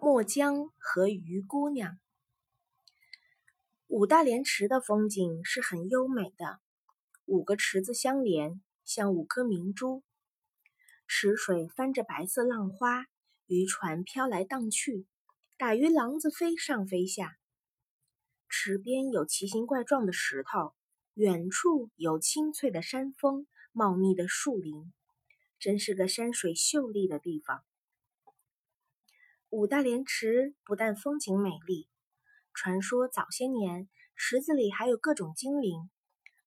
墨江和鱼姑娘。五大连池的风景是很优美的，五个池子相连，像五颗明珠。池水翻着白色浪花，渔船飘来荡去，打鱼郎子飞上飞下。池边有奇形怪状的石头，远处有青翠的山峰、茂密的树林，真是个山水秀丽的地方。五大连池不但风景美丽，传说早些年池子里还有各种精灵，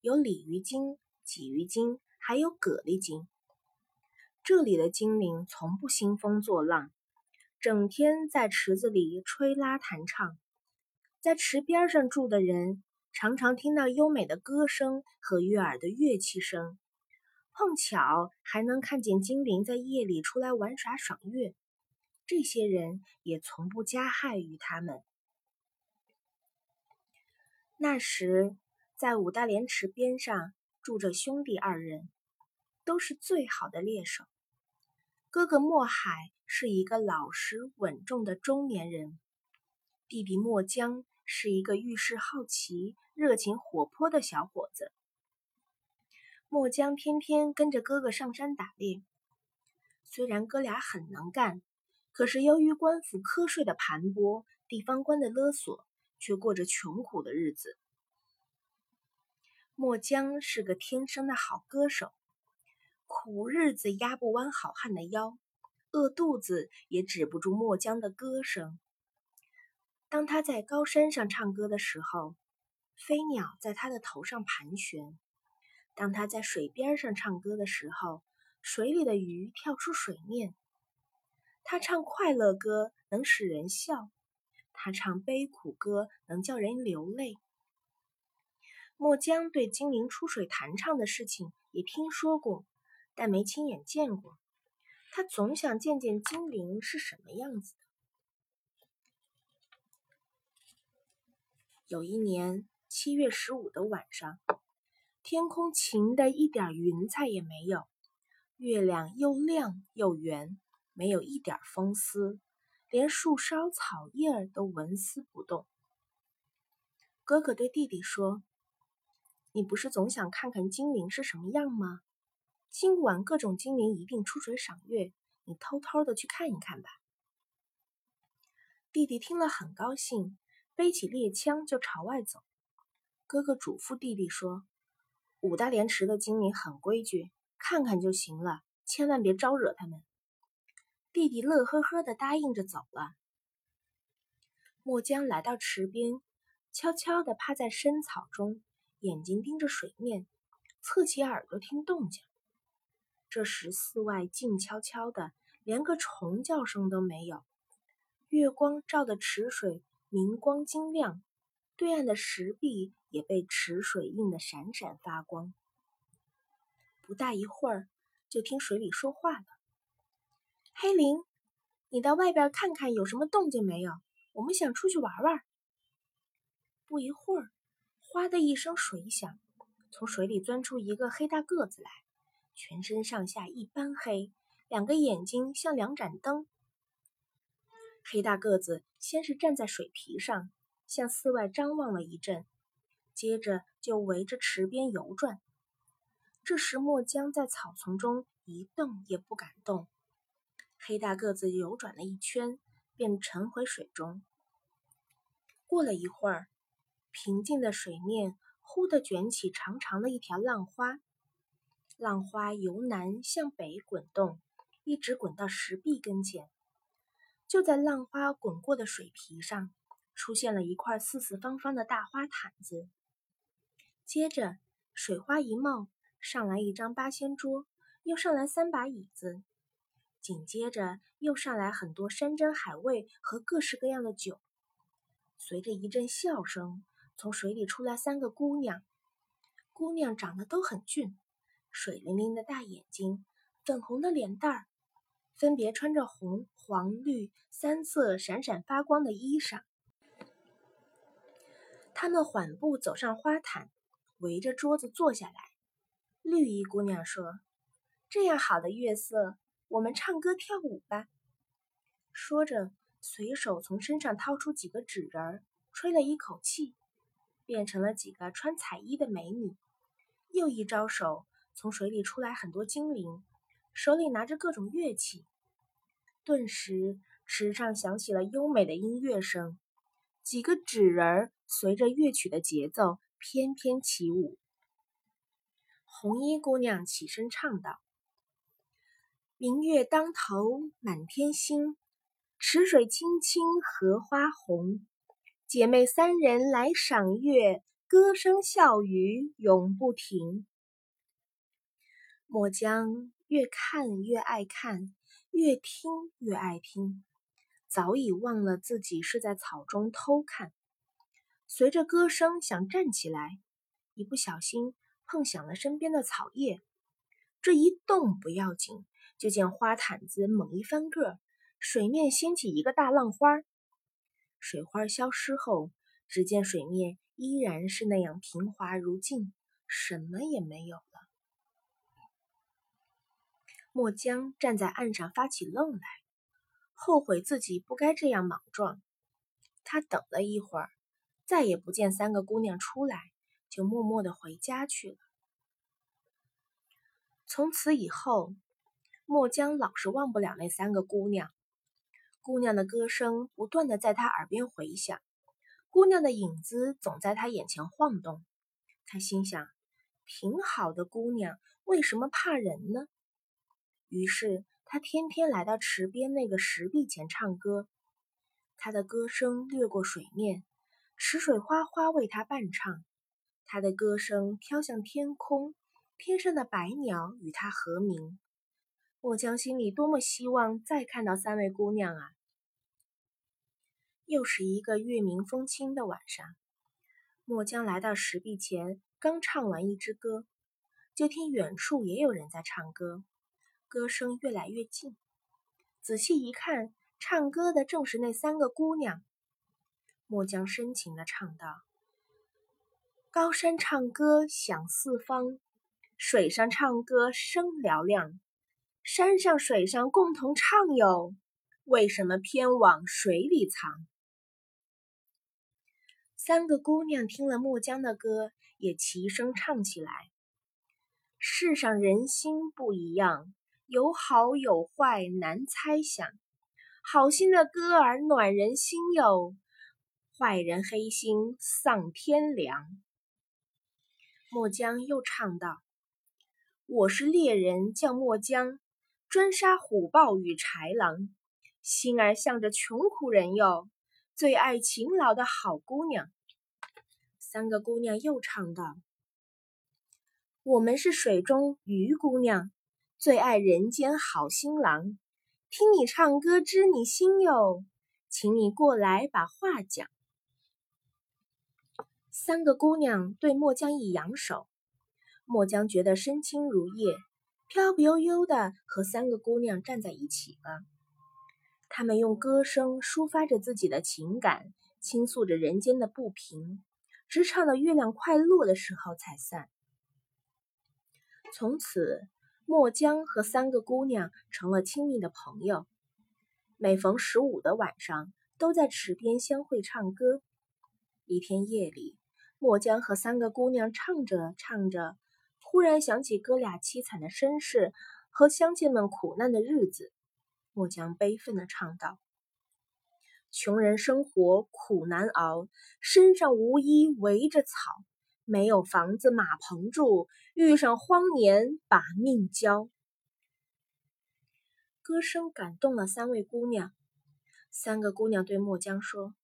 有鲤鱼精、鲫鱼精，还有蛤蜊精。这里的精灵从不兴风作浪，整天在池子里吹拉弹唱。在池边上住的人，常常听到优美的歌声和悦耳的乐器声，碰巧还能看见精灵在夜里出来玩耍赏月。这些人也从不加害于他们。那时，在五大连池边上住着兄弟二人，都是最好的猎手。哥哥墨海是一个老实稳重的中年人，弟弟墨江是一个遇事好奇、热情活泼的小伙子。墨江偏偏跟着哥哥上山打猎，虽然哥俩很能干。可是由于官府瞌睡的盘剥，地方官的勒索，却过着穷苦的日子。墨江是个天生的好歌手，苦日子压不弯好汉的腰，饿肚子也止不住墨江的歌声。当他在高山上唱歌的时候，飞鸟在他的头上盘旋；当他在水边上唱歌的时候，水里的鱼跳出水面。他唱快乐歌能使人笑，他唱悲苦歌能叫人流泪。墨江对精灵出水弹唱的事情也听说过，但没亲眼见过。他总想见见精灵是什么样子的。有一年七月十五的晚上，天空晴的一点云彩也没有，月亮又亮又圆。没有一点风丝，连树梢草叶儿都纹丝不动。哥哥对弟弟说：“你不是总想看看精灵是什么样吗？今晚各种精灵一定出水赏月，你偷偷的去看一看吧。”弟弟听了很高兴，背起猎枪就朝外走。哥哥嘱咐弟弟说：“五大连池的精灵很规矩，看看就行了，千万别招惹他们。”弟弟乐呵呵的答应着走了。墨江来到池边，悄悄地趴在深草中，眼睛盯着水面，侧起耳朵听动静。这时寺外静悄悄的，连个虫叫声都没有。月光照的池水明光晶亮，对岸的石壁也被池水映得闪闪发光。不大一会儿，就听水里说话了。黑灵，你到外边看看有什么动静没有？我们想出去玩玩。不一会儿，哗的一声水响，从水里钻出一个黑大个子来，全身上下一般黑，两个眼睛像两盏灯。黑大个子先是站在水皮上，向寺外张望了一阵，接着就围着池边游转。这时，墨江在草丛中一动也不敢动。黑大个子游转了一圈，便沉回水中。过了一会儿，平静的水面忽地卷起长长的一条浪花，浪花由南向北滚动，一直滚到石壁跟前。就在浪花滚过的水皮上，出现了一块四四方方的大花毯子。接着，水花一冒，上来一张八仙桌，又上来三把椅子。紧接着又上来很多山珍海味和各式各样的酒，随着一阵笑声，从水里出来三个姑娘。姑娘长得都很俊，水灵灵的大眼睛，粉红的脸蛋儿，分别穿着红、黄、绿三色闪闪发光的衣裳。她们缓步走上花毯，围着桌子坐下来。绿衣姑娘说：“这样好的月色。”我们唱歌跳舞吧，说着，随手从身上掏出几个纸人儿，吹了一口气，变成了几个穿彩衣的美女。又一招手，从水里出来很多精灵，手里拿着各种乐器。顿时，池上响起了优美的音乐声，几个纸人儿随着乐曲的节奏翩翩起舞。红衣姑娘起身唱道：“明月当头满天星，池水清清荷花红。姐妹三人来赏月，歌声笑语永不停。”墨江越看越爱看。越听越爱听，早已忘了自己是在草中偷看。随着歌声想站起来，一不小心碰响了身边的草叶，这一动不要紧，就见花毯子猛一翻个，水面掀起一个大浪花。水花消失后，只见水面依然是那样平滑如镜，什么也没有了。墨江站在岸上发起愣来，后悔自己不该这样莽撞。他等了一会儿，再也不见三个姑娘出来，就默默的回家去了。从此以后，墨江老是忘不了那三个姑娘。姑娘的歌声不断的在他耳边回响，姑娘的影子总在他眼前晃动。他心想：挺好的姑娘，为什么怕人呢？于是，他天天来到池边那个石壁前唱歌。他的歌声掠过水面，池水哗哗为他伴唱。他的歌声飘向天空，天上的白鸟与他和鸣。墨江心里多么希望再看到三位姑娘啊！又是一个月明风清的晚上，墨江来到石壁前，刚唱完一支歌，就听远处也有人在唱歌。歌声越来越近，仔细一看，唱歌的正是那三个姑娘。墨江深情的唱道：“高山唱歌响四方，水上唱歌声嘹亮。山上水上共同唱哟，为什么偏往水里藏？”三个姑娘听了墨江的歌，也齐声唱起来：“世上人心不一样。”有好有坏难猜想，好心的歌儿暖人心哟，坏人黑心丧天良。墨江又唱道：“我是猎人，叫墨江，专杀虎豹与豺狼，心儿向着穷苦人哟，最爱勤劳的好姑娘。”三个姑娘又唱道：“我们是水中鱼姑娘。”最爱人间好新郎，听你唱歌知你心哟，请你过来把话讲。三个姑娘对墨江一扬手，墨江觉得身轻如叶，飘飘悠悠的和三个姑娘站在一起了。他们用歌声抒发着自己的情感，倾诉着人间的不平，直唱到月亮快落的时候才散。从此。墨江和三个姑娘成了亲密的朋友，每逢十五的晚上，都在池边相会唱歌。一天夜里，墨江和三个姑娘唱着唱着，忽然想起哥俩凄惨的身世和乡亲们苦难的日子，墨江悲愤地唱道：“穷人生活苦难熬，身上无衣围着草。”没有房子马棚住，遇上荒年把命交。歌声感动了三位姑娘，三个姑娘对墨江说：“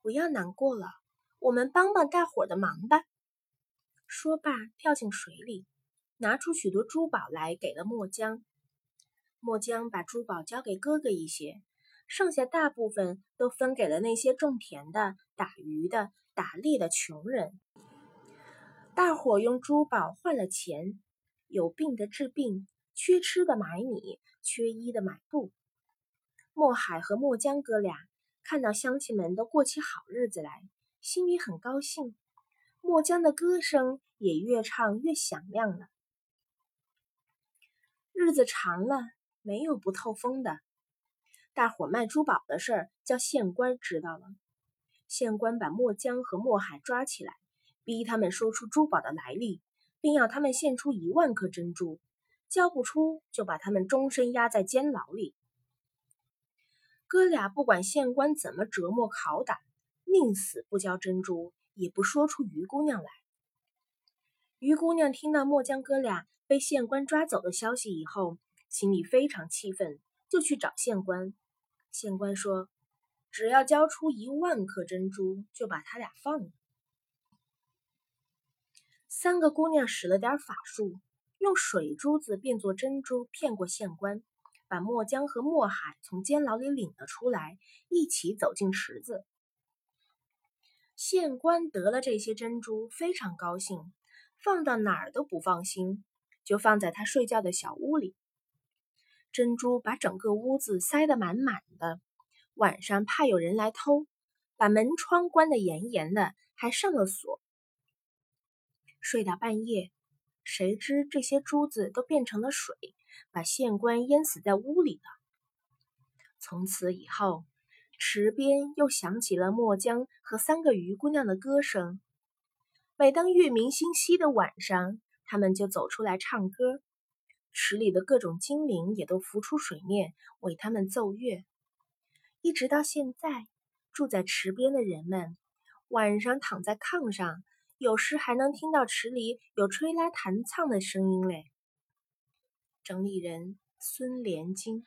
不要难过了，我们帮帮大伙的忙吧。”说罢，跳进水里，拿出许多珠宝来给了墨江。墨江把珠宝交给哥哥一些，剩下大部分都分给了那些种田的、打鱼的、打猎的穷人。大伙用珠宝换了钱，有病的治病，缺吃的买米，缺衣的买布。墨海和墨江哥俩看到乡亲们都过起好日子来，心里很高兴。墨江的歌声也越唱越响亮了。日子长了，没有不透风的。大伙卖珠宝的事儿叫县官知道了。县官把墨江和墨海抓起来，逼他们说出珠宝的来历，并要他们献出一万颗珍珠，交不出就把他们终身压在监牢里。哥俩不管县官怎么折磨拷打，宁死不交珍珠，也不说出于姑娘来。于姑娘听到墨江哥俩被县官抓走的消息以后，心里非常气愤，就去找县官。县官说。只要交出一万颗珍珠，就把他俩放了。三个姑娘使了点法术，用水珠子变作珍珠，骗过县官，把墨江和墨海从监牢里领了出来，一起走进池子。县官得了这些珍珠，非常高兴，放到哪儿都不放心，就放在他睡觉的小屋里。珍珠把整个屋子塞得满满的。晚上怕有人来偷，把门窗关得严严的，还上了锁。睡到半夜，谁知这些珠子都变成了水，把县官淹死在屋里了。从此以后，池边又响起了墨江和三个鱼姑娘的歌声。每当月明星稀的晚上，他们就走出来唱歌，池里的各种精灵也都浮出水面为他们奏乐。一直到现在，住在池边的人们，晚上躺在炕上，有时还能听到池里有吹拉弹唱的声音嘞。整理人：孙连金。